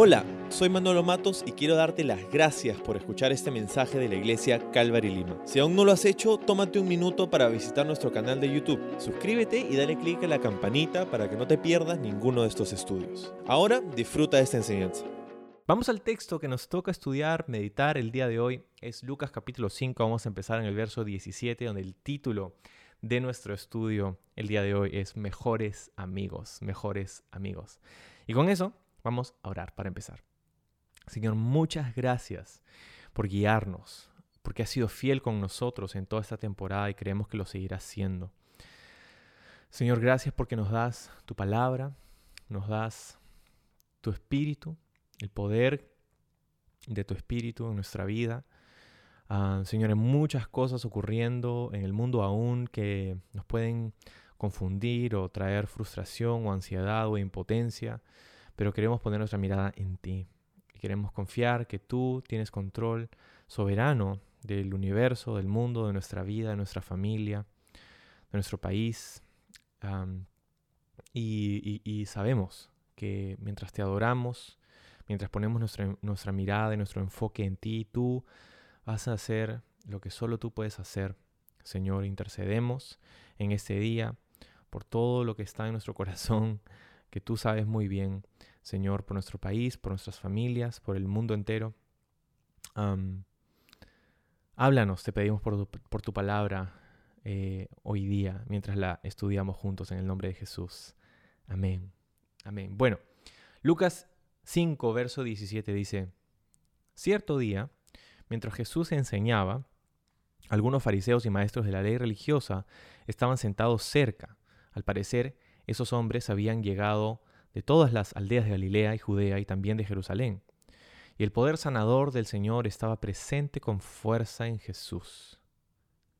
Hola, soy Manolo Matos y quiero darte las gracias por escuchar este mensaje de la iglesia Calvary Lima. Si aún no lo has hecho, tómate un minuto para visitar nuestro canal de YouTube. Suscríbete y dale clic a la campanita para que no te pierdas ninguno de estos estudios. Ahora disfruta de esta enseñanza. Vamos al texto que nos toca estudiar, meditar el día de hoy. Es Lucas capítulo 5. Vamos a empezar en el verso 17, donde el título de nuestro estudio el día de hoy es Mejores amigos, mejores amigos. Y con eso Vamos a orar para empezar. Señor, muchas gracias por guiarnos, porque has sido fiel con nosotros en toda esta temporada y creemos que lo seguirás siendo. Señor, gracias porque nos das tu palabra, nos das tu espíritu, el poder de tu espíritu en nuestra vida. Ah, Señor, hay muchas cosas ocurriendo en el mundo aún que nos pueden confundir o traer frustración o ansiedad o impotencia pero queremos poner nuestra mirada en ti. Y queremos confiar que tú tienes control soberano del universo, del mundo, de nuestra vida, de nuestra familia, de nuestro país. y, sabemos que mientras te adoramos, mientras ponemos nuestra, nuestra mirada y nuestro enfoque en ti, tú vas a hacer lo que solo tú puedes hacer. Señor, intercedemos en este día por todo lo que está en nuestro corazón, que tú sabes muy bien Señor, por nuestro país, por nuestras familias, por el mundo entero. háblanos, te pedimos por tu, palabra eh, hoy día, mientras la estudiamos juntos en el nombre de Jesús. Amén. Amén. Bueno, Lucas 5, verso 17 dice, cierto día, mientras Jesús enseñaba, algunos fariseos y maestros de la ley religiosa estaban sentados cerca. Al parecer, esos hombres habían llegado de todas las aldeas de Galilea y Judea y también de Jerusalén. Y el poder sanador del Señor estaba presente con fuerza en Jesús.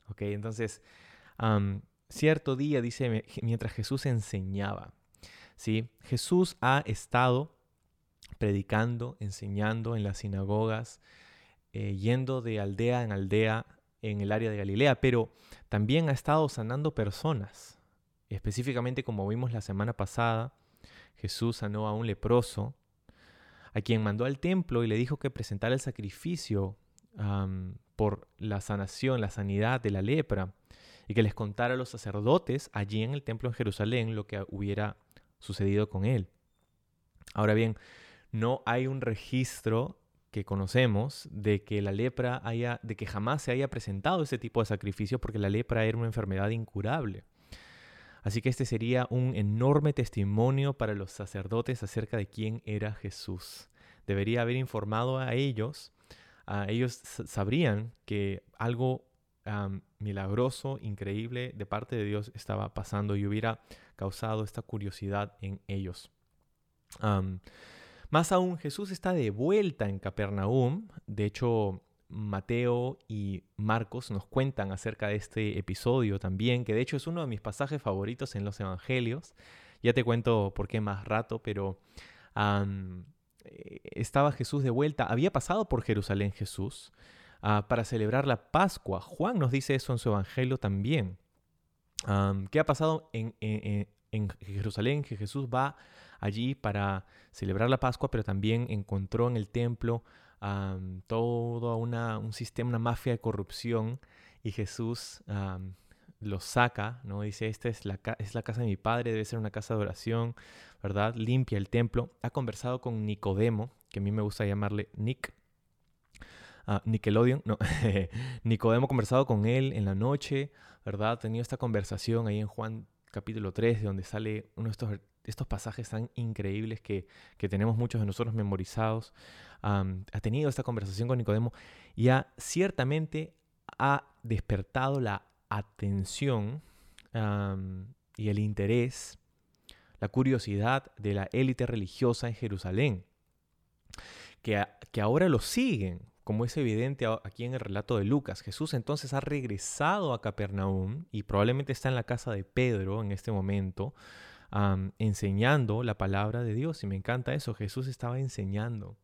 Ok, entonces, cierto día, dice, mientras Jesús enseñaba, ¿sí? Jesús ha estado predicando, enseñando en las sinagogas, eh, yendo de aldea en aldea en el área de Galilea, pero también ha estado sanando personas. Específicamente, como vimos la semana pasada, Jesús sanó a un leproso, a quien mandó al templo y le dijo que presentara el sacrificio por la sanación, la sanidad de la lepra, y que les contara a los sacerdotes allí en el templo en Jerusalén lo que hubiera sucedido con él. Ahora bien, no hay un registro que conocemos de que la lepra haya, de que jamás se haya presentado ese tipo de sacrificio porque la lepra era una enfermedad incurable. Así que este sería un enorme testimonio para los sacerdotes acerca de quién era Jesús. Debería haber informado a ellos, a ellos sabrían que algo milagroso, increíble de parte de Dios estaba pasando y hubiera causado esta curiosidad en ellos. más aún, Jesús está de vuelta en Capernaum. De hecho, Mateo y Marcos nos cuentan acerca de este episodio también, que de hecho es uno de mis pasajes favoritos en los Evangelios. Ya te cuento por qué más rato, pero eh, estaba Jesús de vuelta. Había pasado por Jerusalén Jesús ah, para celebrar la Pascua. Juan nos dice eso en su Evangelio también. ¿Qué ha pasado en, en Jerusalén? Que Jesús va allí para celebrar la Pascua, pero también encontró en el templo todo una, un sistema, una mafia de corrupción y Jesús los saca, ¿no? Dice, esta es la, es la casa de mi padre, debe ser una casa de oración, ¿verdad? Limpia el templo. Ha conversado con Nicodemo, que a mí me gusta llamarle Nick, Uh, Nickelodeon, no, Nicodemo conversado con él en la noche, ¿verdad? Ha tenido esta conversación ahí en Juan capítulo 3, de donde sale uno de estos, estos pasajes tan increíbles que, que, tenemos muchos de nosotros memorizados. Ha tenido esta conversación con Nicodemo y ha ciertamente ha despertado la atención y el interés, la curiosidad de la élite religiosa en Jerusalén, que, que ahora lo siguen, como es evidente aquí en el relato de Lucas. Jesús entonces ha regresado a Capernaum y probablemente está en la casa de Pedro en este momento, enseñando la palabra de Dios. Y me encanta eso, Jesús estaba enseñando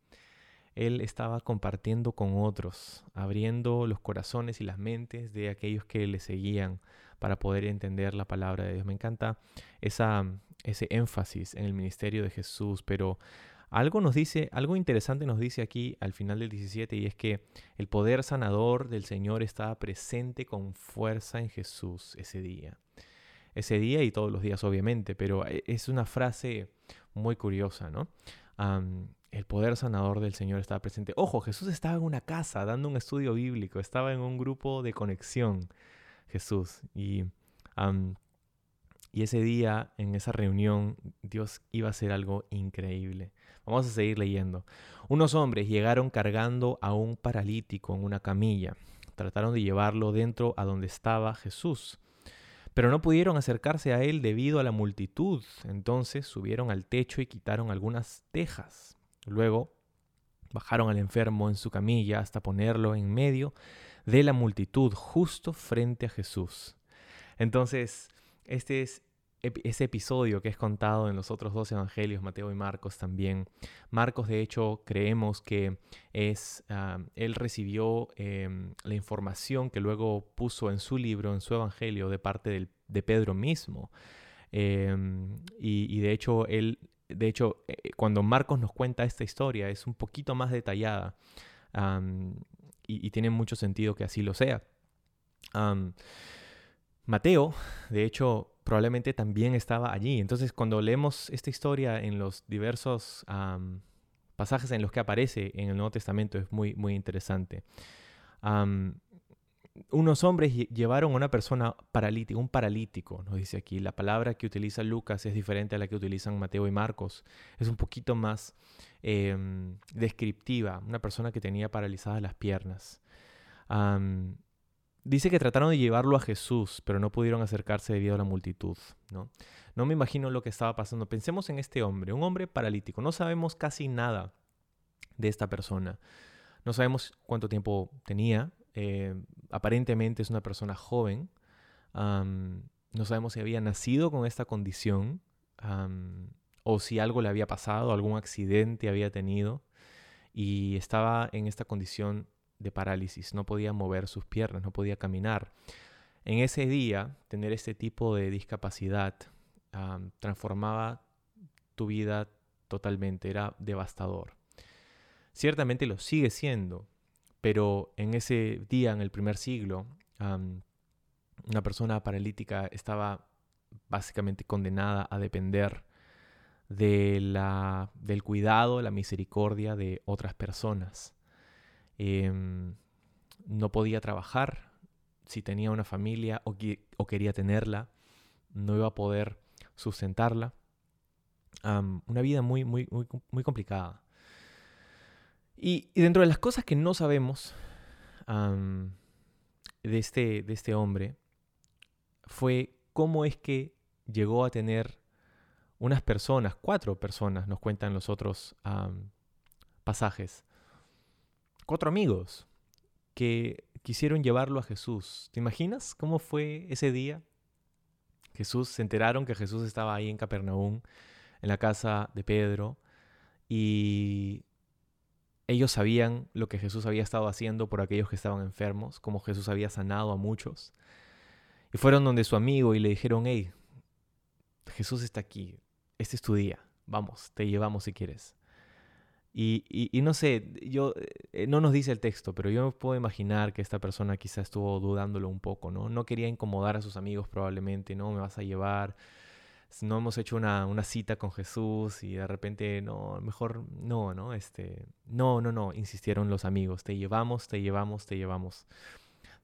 él estaba compartiendo con otros, abriendo los corazones y las mentes de aquellos que le seguían para poder entender la palabra de Dios. Me encanta ese énfasis en el ministerio de Jesús, pero Algo nos dice, algo interesante nos dice aquí al final del 17 y es que el poder sanador del Señor estaba presente con fuerza en Jesús ese día. Ese día y todos los días obviamente, pero e, es una frase muy curiosa, ¿no? el poder sanador del Señor estaba presente. Ojo, Jesús estaba en una casa dando un estudio bíblico, estaba en un grupo de conexión, Jesús. Y, y ese día, en esa reunión, Dios iba a hacer algo increíble. Vamos a seguir leyendo. Unos hombres llegaron cargando a un paralítico en una camilla. Trataron de llevarlo dentro a donde estaba Jesús pero no pudieron acercarse a él debido a la multitud. Entonces subieron al techo y quitaron algunas tejas. Luego bajaron al enfermo en su camilla hasta ponerlo en medio de la multitud, justo frente a Jesús. Entonces, este es ese episodio que es contado en los otros dos evangelios, Mateo y Marcos también. Marcos, de hecho, creemos que es, ah, él recibió em, la información que luego puso en su libro, en su evangelio, de parte de Pedro mismo. Em, y, de hecho, él, de hecho, eh, cuando Marcos nos cuenta esta historia, es un poquito más detallada y, tiene mucho sentido que así lo sea. Mateo, de hecho, probablemente también estaba allí. Entonces, cuando leemos esta historia en los diversos pasajes en los que aparece en el Nuevo Testamento, es muy, muy interesante. unos hombres llevaron a una persona paralítica, un paralítico, nos dice aquí. La palabra que utiliza Lucas es diferente a la que utilizan Mateo y Marcos. Es un poquito más em, descriptiva. Una persona que tenía paralizadas las piernas. Dice que trataron de llevarlo a Jesús, pero no pudieron acercarse debido a la multitud. ¿no? no me imagino lo que estaba pasando. Pensemos en este hombre, un hombre paralítico. No sabemos casi nada de esta persona. No sabemos cuánto tiempo tenía. Eh, aparentemente es una persona joven. no sabemos si había nacido con esta condición o si algo le había pasado, algún accidente había tenido y estaba en esta condición de parálisis, no podía mover sus piernas, no podía caminar. En ese día, tener este tipo de discapacidad transformaba tu vida totalmente, era devastador. Ciertamente lo sigue siendo, pero en ese día, en el primer siglo, una persona paralítica estaba básicamente condenada a depender de la, del cuidado, la misericordia de otras personas. Em, no podía trabajar si tenía una familia o, quería tenerla, no iba a poder sustentarla. una vida muy, muy, muy, muy complicada. Y, dentro de las cosas que no sabemos de, este, de este hombre fue cómo es que llegó a tener unas personas, cuatro personas, nos cuentan los otros pasajes, cuatro amigos que quisieron llevarlo a Jesús. ¿Te imaginas cómo fue ese día? Jesús, se enteraron que Jesús estaba ahí en Capernaum, en la casa de Pedro, y ellos sabían lo que Jesús había estado haciendo por aquellos que estaban enfermos, como Jesús había sanado a muchos. Y fueron donde su amigo y le dijeron, hey, Jesús está aquí, este es tu día, vamos, te llevamos si quieres. Y, no sé, yo eh, no nos dice el texto, pero yo puedo imaginar que esta persona quizá estuvo dudándolo un poco, ¿no? No quería incomodar a sus amigos probablemente, ¿no? Me vas a llevar, no hemos hecho una, una cita con Jesús y de repente, no, mejor no, ¿no? Este, no, no, no, insistieron los amigos, te llevamos, te llevamos, te llevamos.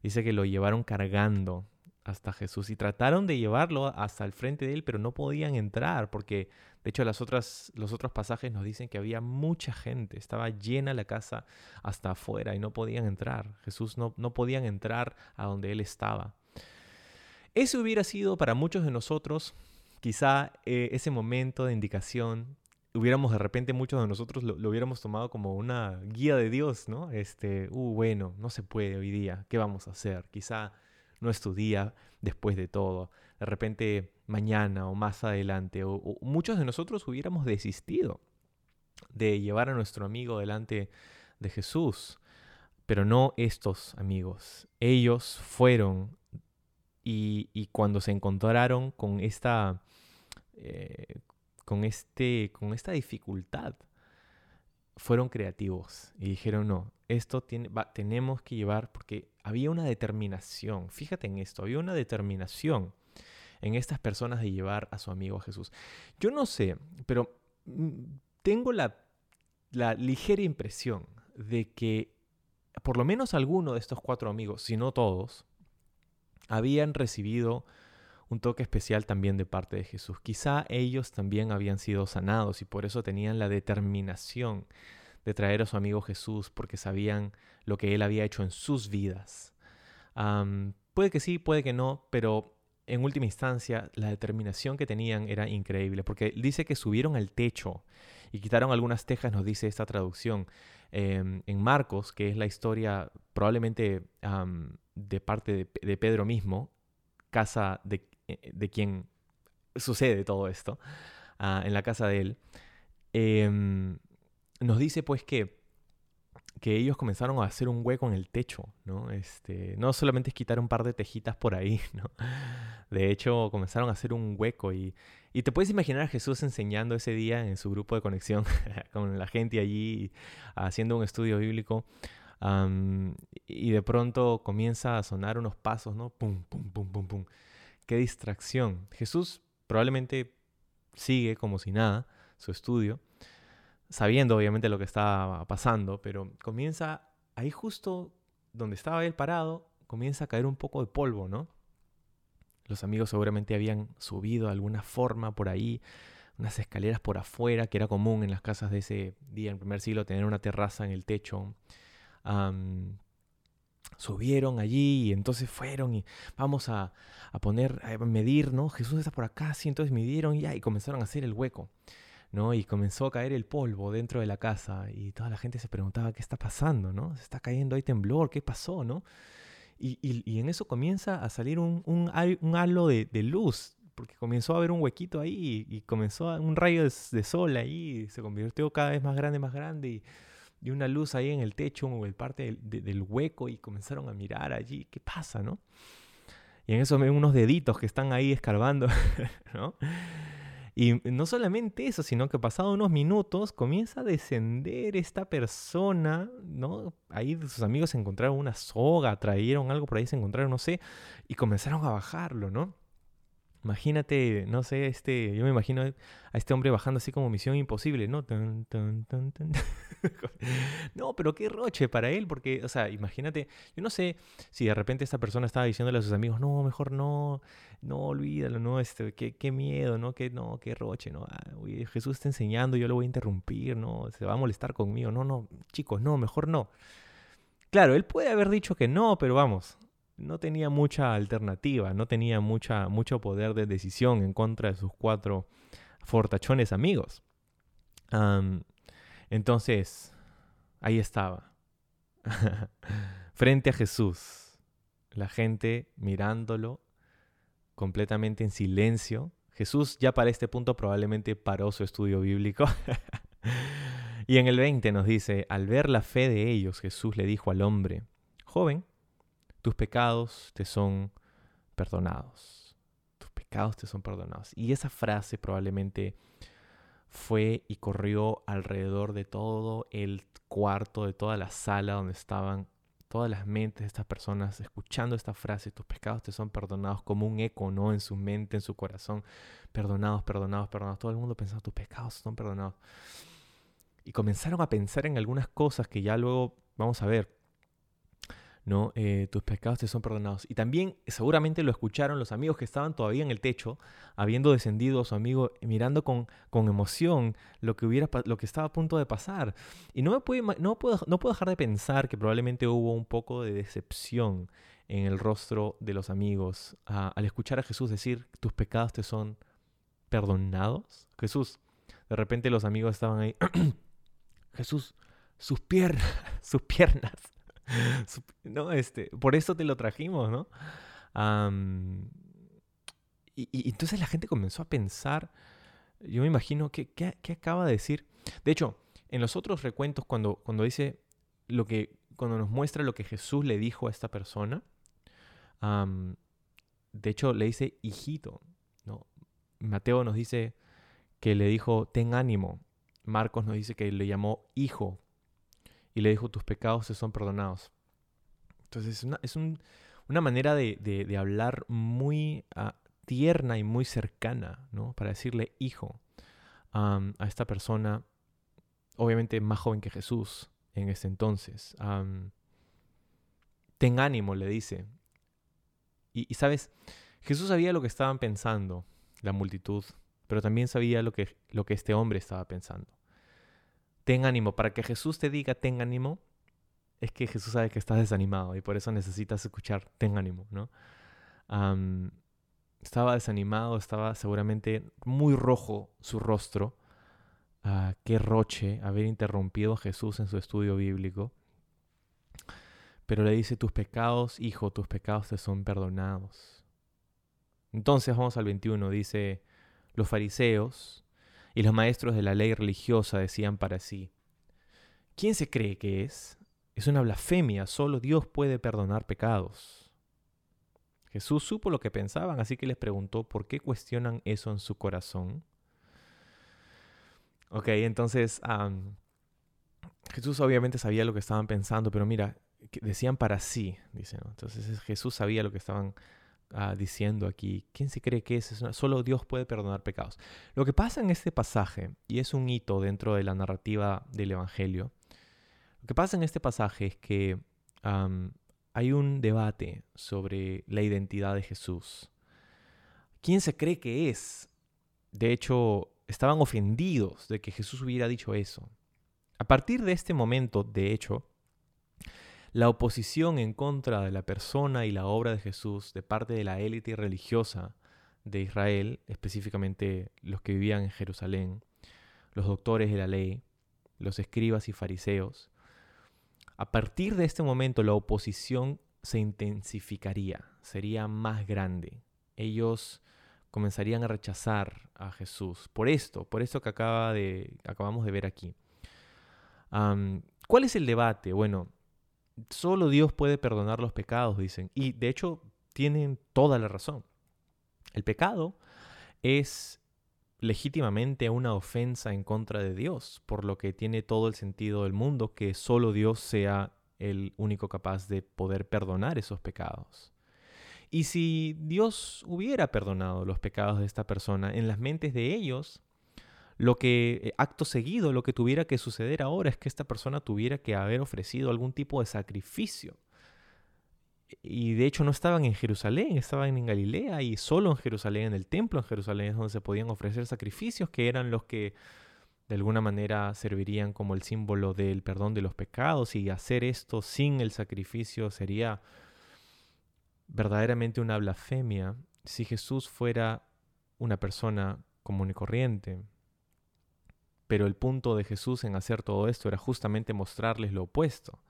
Dice que lo llevaron cargando hasta Jesús y trataron de llevarlo hasta el frente de él, pero no podían entrar porque de hecho, las otras, los otros pasajes nos dicen que había mucha gente, estaba llena la casa hasta afuera y no podían entrar. Jesús no, no podían entrar a donde Él estaba. Ese hubiera sido para muchos de nosotros, quizá eh, ese momento de indicación, hubiéramos de repente muchos de nosotros lo, hubiéramos tomado como una guía de Dios, ¿no? Este, uh, bueno, no se puede hoy día, ¿qué vamos a hacer? Quizá no es tu día después de todo. De repente mañana o más adelante, o, muchos de nosotros hubiéramos desistido de llevar a nuestro amigo delante de Jesús, pero no estos amigos. Ellos fueron y, cuando se encontraron con esta, eh, con, este, con esta dificultad, fueron creativos y dijeron, no, esto tiene, tenemos que llevar, porque había una determinación, fíjate en esto, había una determinación en estas personas de llevar a su amigo a Jesús. Yo no sé, pero mm, tengo la, la ligera impresión de que por lo menos alguno de estos cuatro amigos, si no todos, habían recibido un toque especial también de parte de Jesús. Quizá ellos también habían sido sanados y por eso tenían la determinación de traer a su amigo Jesús porque sabían lo que él había hecho en sus vidas. puede que sí, puede que no, pero en última instancia la determinación que tenían era increíble porque dice que subieron al techo y quitaron algunas tejas, nos dice esta traducción. Em, en Marcos, que es la historia probablemente de parte de, Pedro mismo, casa de, eh, de, quien sucede todo esto, ah, en la casa de él, em, nos dice pues que que ellos comenzaron a hacer un hueco en el techo, ¿no? Este, no solamente es quitar un par de tejitas por ahí, ¿no? De hecho, comenzaron a hacer un hueco y, y te puedes imaginar a Jesús enseñando ese día en su grupo de conexión con la gente allí, haciendo un estudio bíblico. y de pronto comienza a sonar unos pasos, ¿no? Pum, pum, pum, pum, pum. Qué distracción. Jesús probablemente sigue como si nada su estudio sabiendo obviamente lo que estaba pasando, pero comienza ahí justo donde estaba él parado, comienza a caer un poco de polvo, ¿no? Los amigos seguramente habían subido de alguna forma por ahí, unas escaleras por afuera, que era común en las casas de ese día, en el primer siglo, tener una terraza en el techo. subieron allí y entonces fueron y vamos a, poner, a medir, ¿no? Jesús está por acá, sí, entonces midieron y, ya, y comenzaron a hacer el hueco. ¿No? Y comenzó a caer el polvo dentro de la casa y toda la gente se preguntaba qué está pasando, ¿no? Se está cayendo ahí temblor, ¿qué pasó, no? Y, y, en eso comienza a salir un, un, un halo de, de, luz, porque comenzó a haber un huequito ahí y, comenzó a, un rayo de, sol ahí, y se convirtió cada vez más grande, más grande y, y una luz ahí en el techo o el parte del, del hueco y comenzaron a mirar allí, ¿qué pasa, no? Y en eso ven unos deditos que están ahí escarbando, ¿no? Y no solamente eso, sino que pasado unos minutos comienza a descender esta persona, ¿no? Ahí sus amigos encontraron una soga, trajeron algo por ahí, se encontraron, no sé, y comenzaron a bajarlo, ¿no? Imagínate, no sé, este, yo me imagino a este hombre bajando así como misión imposible, ¿no? no, pero qué roche para él, porque, o sea, imagínate, yo no sé si de repente esta persona estaba diciéndole a sus amigos, no, mejor no, no, olvídalo, no, este, qué, qué miedo, ¿no? Qué, no, qué roche, ¿no? Ah, Jesús está enseñando, yo lo voy a interrumpir, ¿no? Se va a molestar conmigo, no, no, chicos, no, mejor no. Claro, él puede haber dicho que no, pero vamos, no tenía mucha alternativa, no tenía mucha, mucho poder de decisión en contra de sus cuatro fortachones amigos. entonces, ahí estaba, frente a Jesús, la gente mirándolo completamente en silencio. Jesús ya para este punto probablemente paró su estudio bíblico. y en el 20 nos dice, al ver la fe de ellos, Jesús le dijo al hombre, joven, tus pecados te son perdonados. Tus pecados te son perdonados. Y esa frase probablemente fue y corrió alrededor de todo el cuarto, de toda la sala donde estaban todas las mentes de estas personas escuchando esta frase, tus pecados te son perdonados como un eco, ¿no? En su mente, en su corazón, perdonados, perdonados, perdonados. Todo el mundo pensaba, tus pecados son perdonados. Y comenzaron a pensar en algunas cosas que ya luego vamos a ver. Eh, tus pecados te son perdonados. Y también seguramente lo escucharon los amigos que estaban todavía en el techo, habiendo descendido a su amigo, mirando con, con emoción lo que, hubiera, lo que estaba a punto de pasar. Y no, me puedo, no, puedo, no puedo dejar de pensar que probablemente hubo un poco de decepción en el rostro de los amigos al escuchar a Jesús decir, tus pecados te son perdonados. Jesús, de repente los amigos estaban ahí, Jesús, sus piernas, sus piernas no, este, por eso te lo trajimos, ¿no? y, entonces la gente comenzó a pensar, yo me imagino, ¿qué, qué, acaba de decir? De hecho, en los otros recuentos, cuando, cuando dice lo que, cuando nos muestra lo que Jesús le dijo a esta persona, de hecho le dice hijito, ¿no? Mateo nos dice que le dijo, ten ánimo, Marcos nos dice que le llamó hijo y le dijo tus pecados te son perdonados. Entonces es una, es una manera de, hablar muy ah, tierna y muy cercana, ¿no? Para decirle hijo a esta persona, obviamente más joven que Jesús en ese entonces. ten ánimo, le dice. Y, sabes, Jesús sabía lo que estaban pensando la multitud, pero también sabía lo que, lo que este hombre estaba pensando. Ten ánimo, para que Jesús te diga ten ánimo, es que Jesús sabe que estás desanimado y por eso necesitas escuchar ten ánimo, ¿no? estaba desanimado, estaba seguramente muy rojo su rostro. Ah, qué roche haber interrumpido a Jesús en su estudio bíblico. Pero le dice, tus pecados, hijo, tus pecados te son perdonados. Entonces vamos al 21, dice, los fariseos y los maestros de la ley religiosa decían para sí, ¿quién se cree que es? Es una blasfemia, solo Dios puede perdonar pecados. Jesús supo lo que pensaban, así que les preguntó, ¿por qué cuestionan eso en su corazón? Ok, entonces Jesús obviamente sabía lo que estaban pensando, pero mira, decían para sí, dice, Entonces Jesús sabía lo que estaban ah, diciendo aquí. ¿Quién se cree que es? Solo Dios puede perdonar pecados. Lo que pasa en este pasaje, y es un hito dentro de la narrativa del Evangelio, lo que pasa en este pasaje es que hay un debate sobre la identidad de Jesús. ¿Quién se cree que es? De hecho, estaban ofendidos de que Jesús hubiera dicho eso. A partir de este momento, de hecho, la oposición en contra de la persona y la obra de Jesús de parte de la élite religiosa de Israel, específicamente los que vivían en Jerusalén, los doctores de la ley, los escribas y fariseos, a partir de este momento la oposición se intensificaría, sería más grande. Ellos comenzarían a rechazar a Jesús por esto, por esto que acaba de, acabamos de ver aquí. ¿Cuál es el debate? Bueno, Solo Dios puede perdonar los pecados, dicen. Y de hecho tienen toda la razón. El pecado es legítimamente una ofensa en contra de Dios, por lo que tiene todo el sentido del mundo que solo Dios sea el único capaz de poder perdonar esos pecados. Y si Dios hubiera perdonado los pecados de esta persona, en las mentes de ellos lo que, eh, acto seguido, lo que tuviera que suceder ahora es que esta persona tuviera que haber ofrecido algún tipo de sacrificio. Y de hecho no estaban en Jerusalén, estaban en Galilea y solo en Jerusalén, en el templo en Jerusalén es donde se podían ofrecer sacrificios que eran los que de alguna manera servirían como el símbolo del perdón de los pecados y hacer esto sin el sacrificio sería verdaderamente una blasfemia si Jesús fuera una persona común y corriente. Pero el punto de Jesús en hacer todo esto era justamente mostrarles lo opuesto,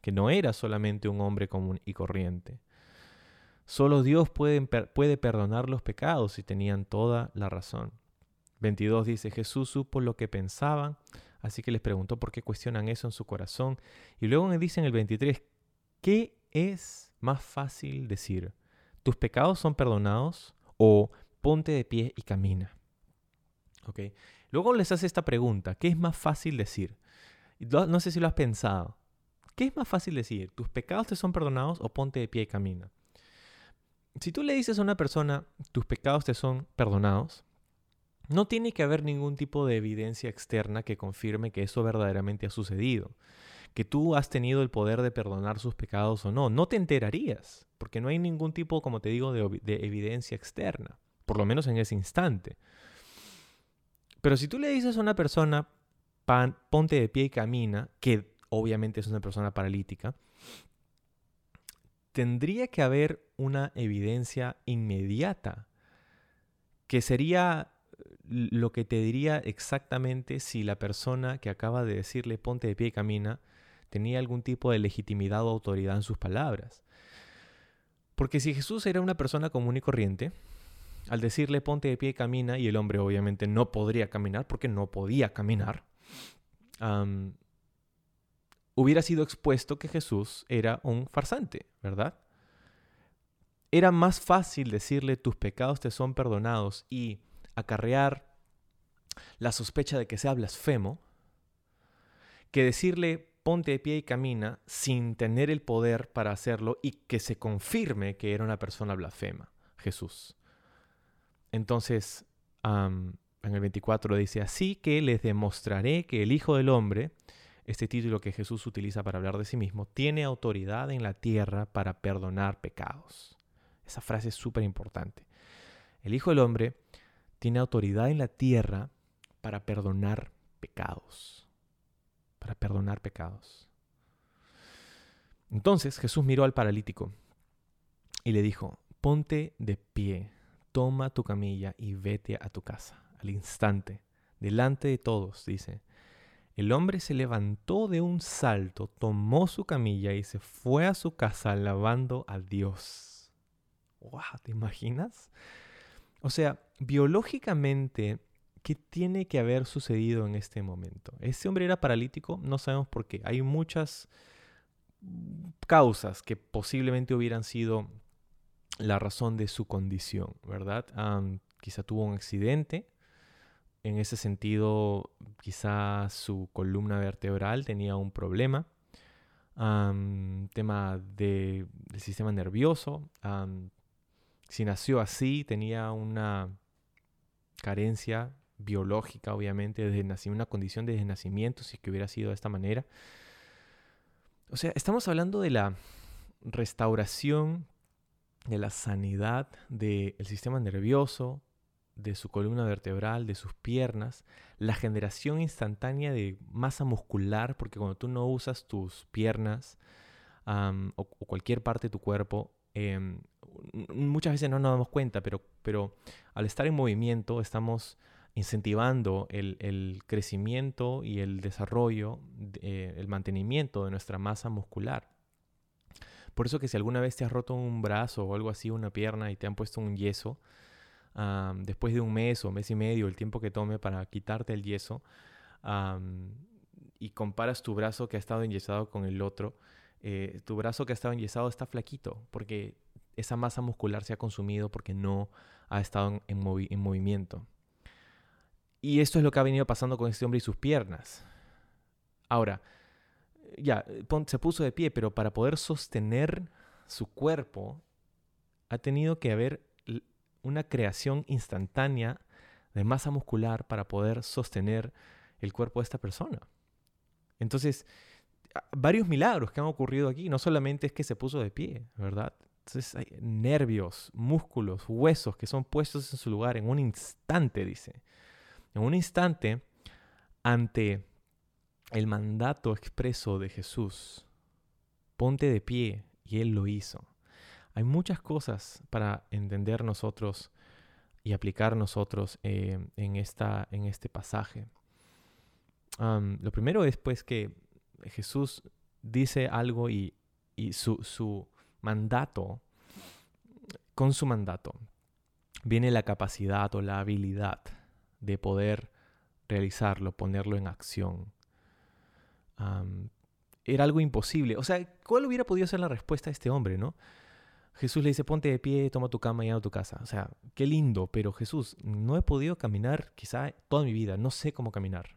que no era solamente un hombre común y corriente. Solo Dios puede, perdonar los pecados y tenían toda la razón. 22 dice, Jesús supo lo que pensaban, así que les preguntó por qué cuestionan eso en su corazón. Y luego me dice en el 23, ¿qué es más fácil decir? ¿Tus pecados son perdonados? ¿O ponte de pie y camina? ¿Okay? Luego les hace esta pregunta, ¿qué es más fácil decir? No sé si lo has pensado. ¿Qué es más fácil decir? ¿Tus pecados te son perdonados o ponte de pie y camina? Si tú le dices a una persona, tus pecados te son perdonados, no tiene que haber ningún tipo de evidencia externa que confirme que eso verdaderamente ha sucedido, que tú has tenido el poder de perdonar sus pecados o no. No te enterarías, porque no hay ningún tipo, como te digo, de, de evidencia externa, por lo menos en ese instante. Pero si tú le dices a una persona, ponte de pie y camina, que obviamente es una persona paralítica, tendría que haber una evidencia inmediata, que sería lo que te diría exactamente si la persona que acaba de decirle ponte de pie y camina tenía algún tipo de legitimidad o autoridad en sus palabras. Porque si Jesús era una persona común y corriente, al decirle ponte de pie y camina, y el hombre obviamente no podría caminar porque no podía caminar, hubiera sido expuesto que Jesús era un farsante, ¿verdad? Era más fácil decirle tus pecados te son perdonados y acarrear la sospecha de que sea blasfemo que decirle ponte de pie y camina sin tener el poder para hacerlo y que se confirme que era una persona blasfema, Jesús. Entonces, en el 24 dice, así que les demostraré que el Hijo del Hombre, este título que Jesús utiliza para hablar de sí mismo, tiene autoridad en la tierra para perdonar pecados. Esa frase es súper importante. El Hijo del Hombre tiene autoridad en la tierra para perdonar pecados. Para perdonar pecados. Entonces Jesús miró al paralítico y le dijo, ponte de pie, toma tu camilla y vete a tu casa. Al instante, delante de todos, dice, el hombre se levantó de un salto, tomó su camilla y se fue a su casa alabando a Dios. ¡Wow! ¿Te imaginas? O sea, biológicamente, ¿qué tiene que haber sucedido en este momento? Este hombre era paralítico, no sabemos por qué. Hay muchas causas que posiblemente hubieran sido la razón de su condición, ¿verdad? quizá tuvo un accidente. En ese sentido, quizá su columna vertebral tenía un problema. tema del sistema nervioso. si nació así, tenía una carencia biológica, obviamente, desde una condición de nacimiento, si que hubiera sido de esta manera. O sea, estamos hablando de la restauración, de la sanidad del sistema nervioso, de su columna vertebral, de sus piernas, la generación instantánea de masa muscular, porque cuando tú no usas tus piernas o, cualquier parte de tu cuerpo, em, muchas veces no nos damos cuenta, pero, pero al estar en movimiento estamos incentivando el, crecimiento y el desarrollo, eh, el mantenimiento de nuestra masa muscular. Por eso que si alguna vez te has roto un brazo o algo así, una pierna y te han puesto un yeso, después de un mes o mes y medio, el tiempo que tome para quitarte el yeso, y comparas tu brazo que ha estado enyesado con el otro, eh, tu brazo que ha estado enyesado está flaquito porque esa masa muscular se ha consumido porque no ha estado en movimiento. Y esto es lo que ha venido pasando con este hombre y sus piernas. Ahora, ya, se puso de pie, pero para poder sostener su cuerpo, ha tenido que haber una creación instantánea de masa muscular para poder sostener el cuerpo de esta persona. Entonces, varios milagros que han ocurrido aquí, no solamente es que se puso de pie, ¿verdad? Entonces hay nervios, músculos, huesos que son puestos en su lugar en un instante, dice en un instante ante el mandato expreso de Jesús. Ponte de pie y Él lo hizo. Hay muchas cosas para entender nosotros y aplicar nosotros eh, en, esta, en este pasaje. lo primero es pues que Jesús dice algo y, su, su mandato, con su mandato, viene la capacidad o la habilidad de poder realizarlo, ponerlo en acción. Era algo imposible. O sea, ¿cuál hubiera podido ser la respuesta de este hombre, no? Jesús le dice, ponte de pie, toma tu cama y anda a tu casa. O sea, qué lindo, pero Jesús, no he podido caminar quizá toda mi vida, no sé cómo caminar.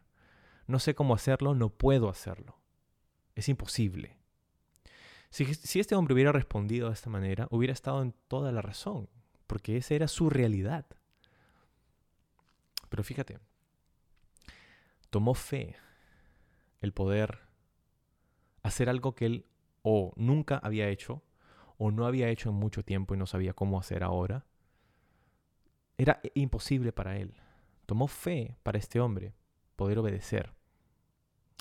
No sé cómo hacerlo, no puedo hacerlo. Es imposible. Si, si este hombre hubiera respondido de esta manera, hubiera estado en toda la razón, porque esa era su realidad. Pero fíjate, tomó fe el poder hacer algo que él o nunca había hecho o no había hecho en mucho tiempo y no sabía cómo hacer ahora. Era imposible para él. Tomó fe para este hombre poder obedecer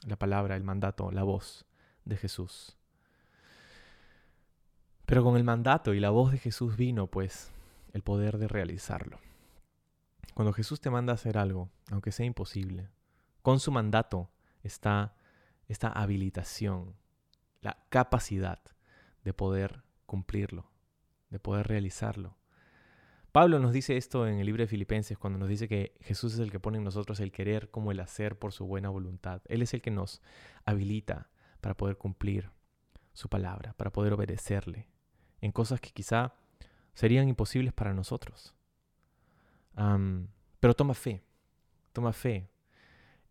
la palabra, el mandato, la voz de Jesús. Pero con el mandato y la voz de Jesús vino pues el poder de realizarlo. Cuando Jesús te manda a hacer algo, aunque sea imposible, con su mandato está esta habilitación, la capacidad de poder cumplirlo, de poder realizarlo. Pablo nos dice esto en el libro de Filipenses cuando nos dice que Jesús es el que pone en nosotros el querer como el hacer por su buena voluntad. Él es el que nos habilita para poder cumplir su palabra, para poder obedecerle en cosas que quizá serían imposibles para nosotros pero toma fe, toma fe.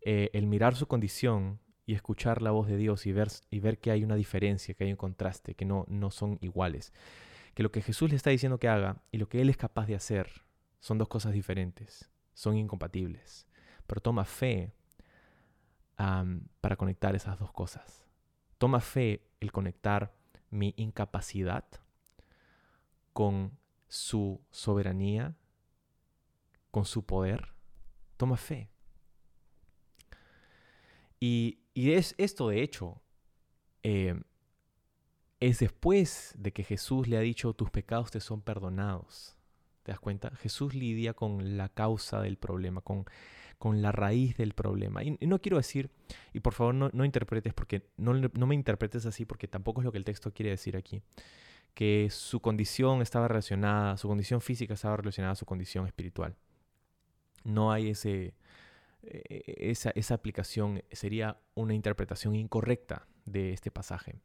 Eh, el mirar su condición y escuchar la voz de Dios y ver, y ver que hay una diferencia, que hay un contraste, que no, no son iguales. Que lo que Jesús le está diciendo que haga y lo que Él es capaz de hacer son dos cosas diferentes, son incompatibles. Pero toma fe para conectar esas dos cosas. Toma fe el conectar mi incapacidad con su soberanía, con su poder. Toma fe. Y, es esto, de hecho, eh, es después de que Jesús le ha dicho, tus pecados te son perdonados. ¿Te das cuenta? Jesús lidia con la causa del problema, con, con la raíz del problema. Y, no quiero decir, y por favor no, no interpretes, porque no, no, me interpretes así, porque tampoco es lo que el texto quiere decir aquí, que su condición estaba relacionada, su condición física estaba relacionada a su condición espiritual. No hay ese, esa, esa, aplicación sería una interpretación incorrecta de este pasaje.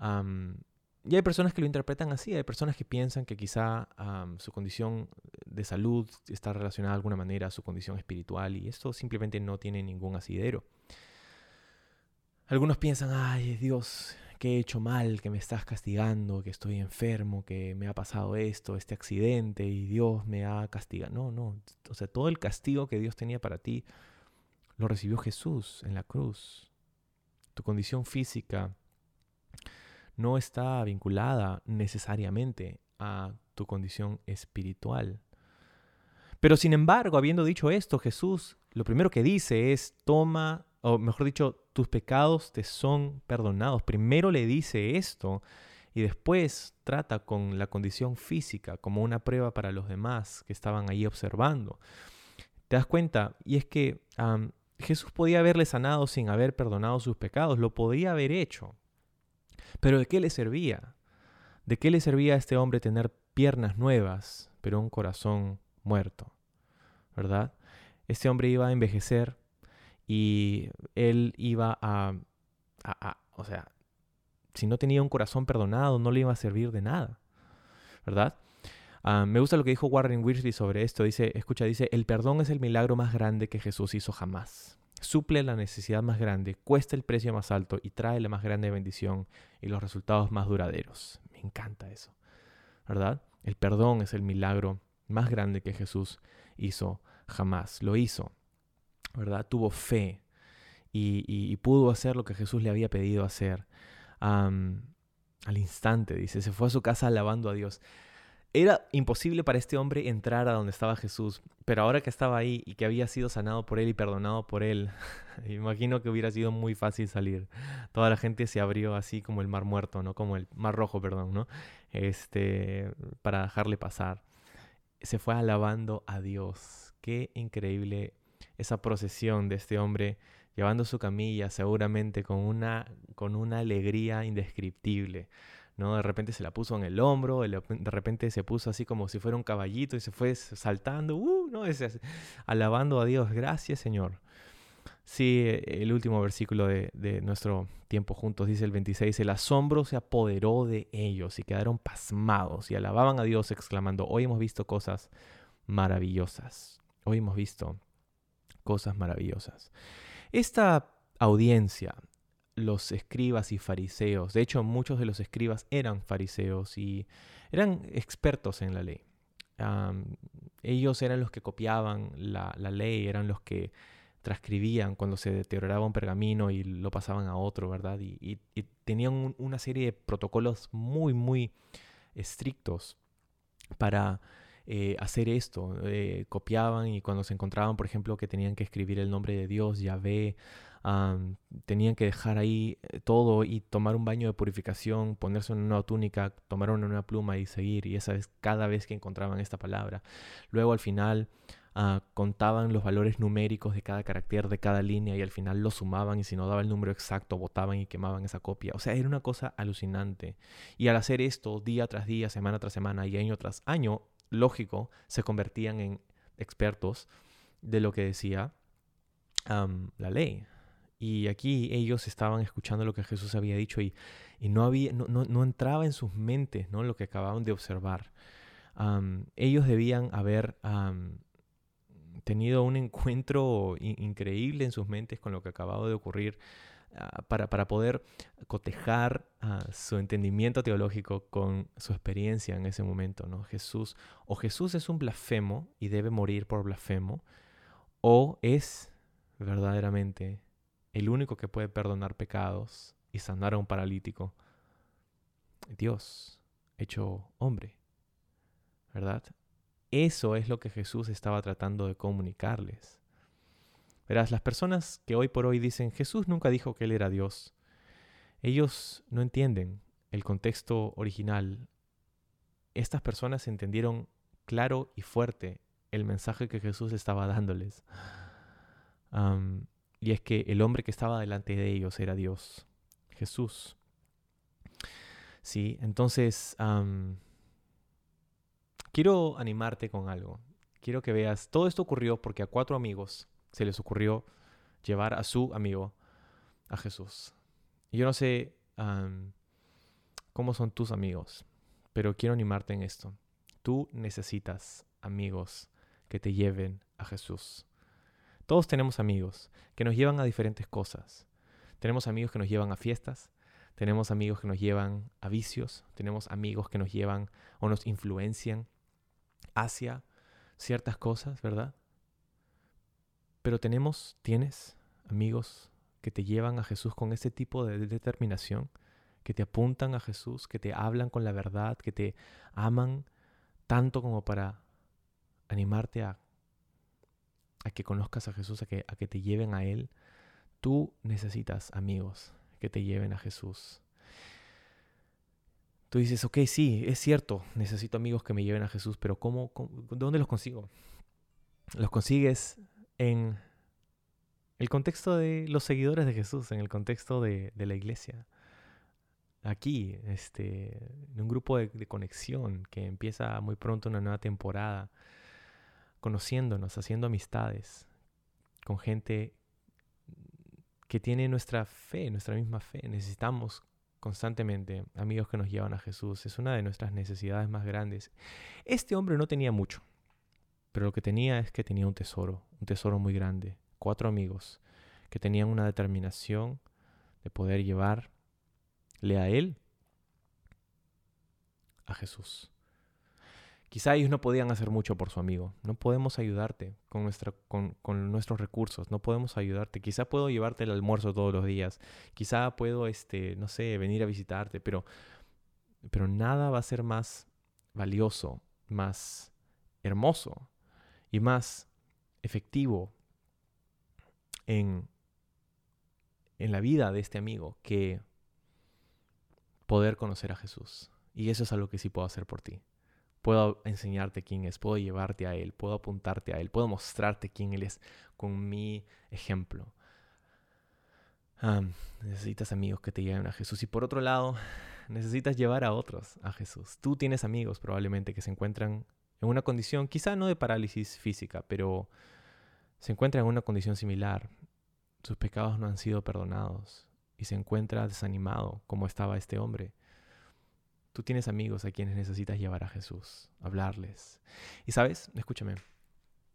y hay personas que lo interpretan así, hay personas que piensan que quizá su condición de salud está relacionada de alguna manera a su condición espiritual y esto simplemente no tiene ningún asidero. Algunos piensan, ay Dios, que he hecho mal, que me estás castigando, que estoy enfermo, que me ha pasado esto, este accidente y Dios me ha castigado. No, no. O sea, todo el castigo que Dios tenía para ti lo recibió Jesús en la cruz. Tu condición física no está vinculada necesariamente a tu condición espiritual. Pero sin embargo, habiendo dicho esto, Jesús lo primero que dice es, toma o mejor dicho, tus pecados te son perdonados. Primero le dice esto y después trata con la condición física como una prueba para los demás que estaban ahí observando. ¿Te das cuenta? Y es que Jesús podía haberle sanado sin haber perdonado sus pecados, lo podía haber hecho. Pero ¿de qué le servía? ¿De qué le servía a este hombre tener piernas nuevas, pero un corazón muerto? ¿Verdad? Este hombre iba a envejecer y él iba a, o sea, si no tenía un corazón perdonado, no le iba a servir de nada, ¿verdad? Ah, me gusta lo que dijo Warren Wiersbe sobre esto. Dice, escucha, dice, el perdón es el milagro más grande que Jesús hizo jamás. Suple la necesidad más grande, cuesta el precio más alto y trae la más grande bendición y los resultados más duraderos. Me encanta eso, ¿verdad? El perdón es el milagro más grande que Jesús hizo jamás. Lo hizo ¿verdad? Tuvo fe y, pudo hacer lo que Jesús le había pedido hacer. al instante, dice, se fue a su casa alabando a Dios. Era imposible para este hombre entrar a donde estaba Jesús, pero ahora que estaba ahí y que había sido sanado por él y perdonado por él, imagino que hubiera sido muy fácil salir. Toda la gente se abrió así como el mar muerto, ¿no? Como el mar rojo, perdón, ¿no? Este, para dejarle pasar. Se fue alabando a Dios. Qué increíble esa procesión de este hombre llevando su camilla seguramente con una, con una alegría indescriptible. ¿no? De repente se la puso en el hombro, de repente se puso así como si fuera un caballito y se fue saltando, uh, ¿no? alabando a Dios, gracias Señor. Sí, el último versículo de, de, nuestro tiempo juntos dice el 26, el asombro se apoderó de ellos y quedaron pasmados y alababan a Dios exclamando, hoy hemos visto cosas maravillosas, hoy hemos visto cosas maravillosas. Esta audiencia, los escribas y fariseos, de hecho muchos de los escribas eran fariseos y eran expertos en la ley. ellos eran los que copiaban la, ley, eran los que transcribían cuando se deterioraba un pergamino y lo pasaban a otro, ¿verdad? Y, tenían una serie de protocolos muy, muy estrictos para eh, hacer esto. Eh, copiaban y cuando se encontraban, por ejemplo, que tenían que escribir el nombre de Dios, Yahvé, tenían que dejar ahí eh, todo y tomar un baño de purificación, ponerse una nueva túnica, tomar una nueva pluma y seguir. Y esa es cada vez que encontraban esta palabra. Luego al final ah, contaban los valores numéricos de cada carácter, de cada línea y al final lo sumaban y si no daba el número exacto, botaban y quemaban esa copia. O sea, era una cosa alucinante. Y al hacer esto día tras día, semana tras semana y año tras año, lógico, se convertían en expertos de lo que decía la ley. Y aquí ellos estaban escuchando lo que Jesús había dicho y, no, había, no, entraba en sus mentes ¿no? lo que acababan de observar. ellos debían haber tenido un encuentro increíble en sus mentes con lo que acababa de ocurrir ah, para, poder cotejar ah, su entendimiento teológico con su experiencia en ese momento. ¿no? Jesús, o Jesús es un blasfemo y debe morir por blasfemo, o es verdaderamente el único que puede perdonar pecados y sanar a un paralítico. Dios hecho hombre, ¿verdad? Eso es lo que Jesús estaba tratando de comunicarles. Verás, las personas que hoy por hoy dicen Jesús nunca dijo que Él era Dios, ellos no entienden el contexto original. Estas personas entendieron claro y fuerte el mensaje que Jesús estaba dándoles. y es que el hombre que estaba delante de ellos era Dios, Jesús. Sí, entonces Quiero animarte con algo. Quiero que veas, todo esto ocurrió porque a cuatro amigos se les ocurrió llevar a su amigo a Jesús. Y yo no sé cómo son tus amigos, pero quiero animarte en esto. Tú necesitas amigos que te lleven a Jesús. Todos tenemos amigos que nos llevan a diferentes cosas. Tenemos amigos que nos llevan a fiestas, tenemos amigos que nos llevan a vicios, tenemos amigos que nos llevan o nos influencian hacia ciertas cosas, ¿verdad? Pero tenemos, tienes amigos que te llevan a Jesús con ese tipo de determinación, que te apuntan a Jesús, que te hablan con la verdad, que te aman tanto como para animarte a, que conozcas a Jesús, a que, a que te lleven a Él. Tú necesitas amigos que te lleven a Jesús. Tú dices, ok, sí, es cierto, necesito amigos que me lleven a Jesús, pero ¿cómo, dónde los consigo? Los consigues en el contexto de los seguidores de Jesús, en el contexto de, la iglesia. Aquí, este, en un grupo de, de conexión que empieza muy pronto una nueva temporada, conociéndonos, haciendo amistades con gente que tiene nuestra fe, nuestra misma fe. Necesitamos constantemente amigos que nos llevan a Jesús. Es una de nuestras necesidades más grandes. Este hombre no tenía mucho, pero lo que tenía es que tenía un tesoro, un tesoro muy grande. Cuatro amigos que tenían una determinación de poder llevarle a él a Jesús. Quizá ellos no podían hacer mucho por su amigo. No podemos ayudarte con, nuestra, con, con, nuestros recursos. No podemos ayudarte. Quizá puedo llevarte el almuerzo todos los días. Quizá puedo, este, no sé, venir a visitarte. Pero, pero nada va a ser más valioso, más hermoso y más efectivo en, en la vida de este amigo que poder conocer a Jesús. Y eso es algo que sí puedo hacer por ti. Puedo enseñarte quién es, puedo llevarte a Él, puedo apuntarte a Él, puedo mostrarte quién Él es con mi ejemplo. necesitas amigos que te lleven a Jesús. Y por otro lado, necesitas llevar a otros a Jesús. Tú tienes amigos probablemente que se encuentran en una condición, quizá no de parálisis física, pero se encuentran en una condición similar. Sus pecados no han sido perdonados y se encuentra desanimado como estaba este hombre. Tú tienes amigos a quienes necesitas llevar a Jesús, hablarles. Y sabes, escúchame,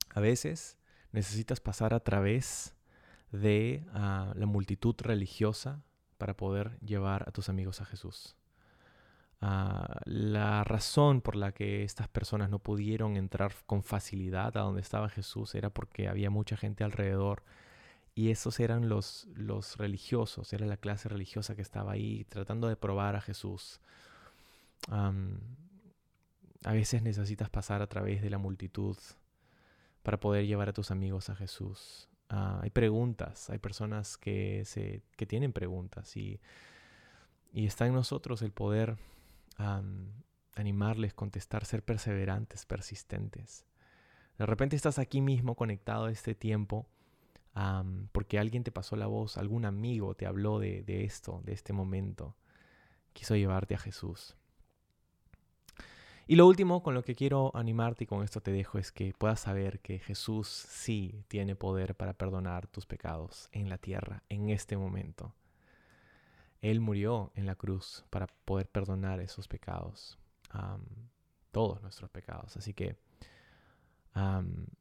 a veces necesitas pasar a través de ah, la multitud religiosa para poder llevar a tus amigos a Jesús. Ah, la razón por la que estas personas no pudieron entrar con facilidad a donde estaba Jesús era porque había mucha gente alrededor y esos eran los, los religiosos, era la clase religiosa que estaba ahí tratando de probar a Jesús a veces necesitas pasar a través de la multitud para poder llevar a tus amigos a Jesús. Ah, hay preguntas, hay personas que, se, que tienen preguntas y, y, está en nosotros el poder animarles, contestar, ser perseverantes, persistentes. De repente estás aquí mismo conectado a este tiempo porque alguien te pasó la voz, algún amigo te habló de, de esto, de este momento. Quiso llevarte a Jesús. Y lo último con lo que quiero animarte y con esto te dejo es que puedas saber que Jesús sí tiene poder para perdonar tus pecados en la tierra, en este momento. Él murió en la cruz para poder perdonar esos pecados, todos nuestros pecados. Así que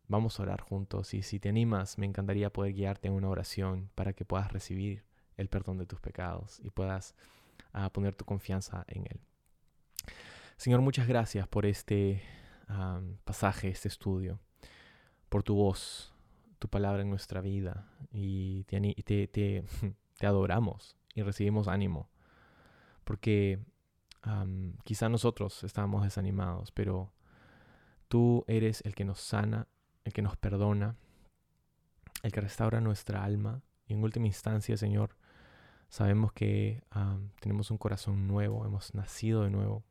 vamos a orar juntos y si te animas, me encantaría poder guiarte en una oración para que puedas recibir el perdón de tus pecados y puedas ah, poner tu confianza en Él. Señor, muchas gracias por este pasaje, este estudio, por tu voz, tu palabra en nuestra vida y te, adoramos y recibimos ánimo, porque quizá nosotros estábamos desanimados, pero tú eres el que nos sana, el que nos perdona, el que restaura nuestra alma. Y en última instancia, Señor, sabemos que tenemos un corazón nuevo, hemos nacido de nuevo.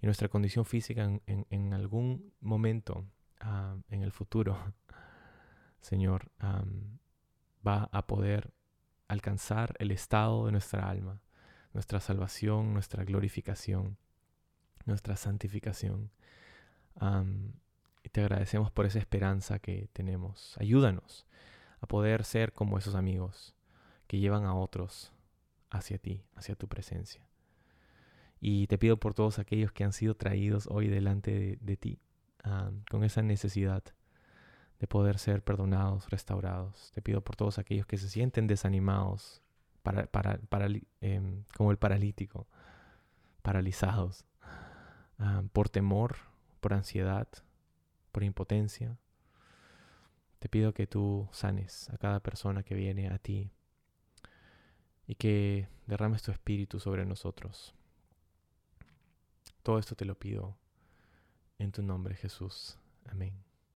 Y nuestra condición física en, algún momento en el futuro Señor, va a poder alcanzar el estado de nuestra alma, nuestra salvación, nuestra glorificación, nuestra santificación. y te agradecemos por esa esperanza que tenemos. Ayúdanos a poder ser como esos amigos que llevan a otros hacia ti, hacia tu presencia. Y te pido por todos aquellos que han sido traídos hoy delante de, ti, con esa necesidad de poder ser perdonados, restaurados. Te pido por todos aquellos que se sienten desanimados, para, para, em, como el paralítico, paralizados, ah, por temor, por ansiedad, por impotencia. Te pido que tú sanes a cada persona que viene a ti y que derrames tu espíritu sobre nosotros. Todo esto te lo pido en tu nombre, Jesús. Amén.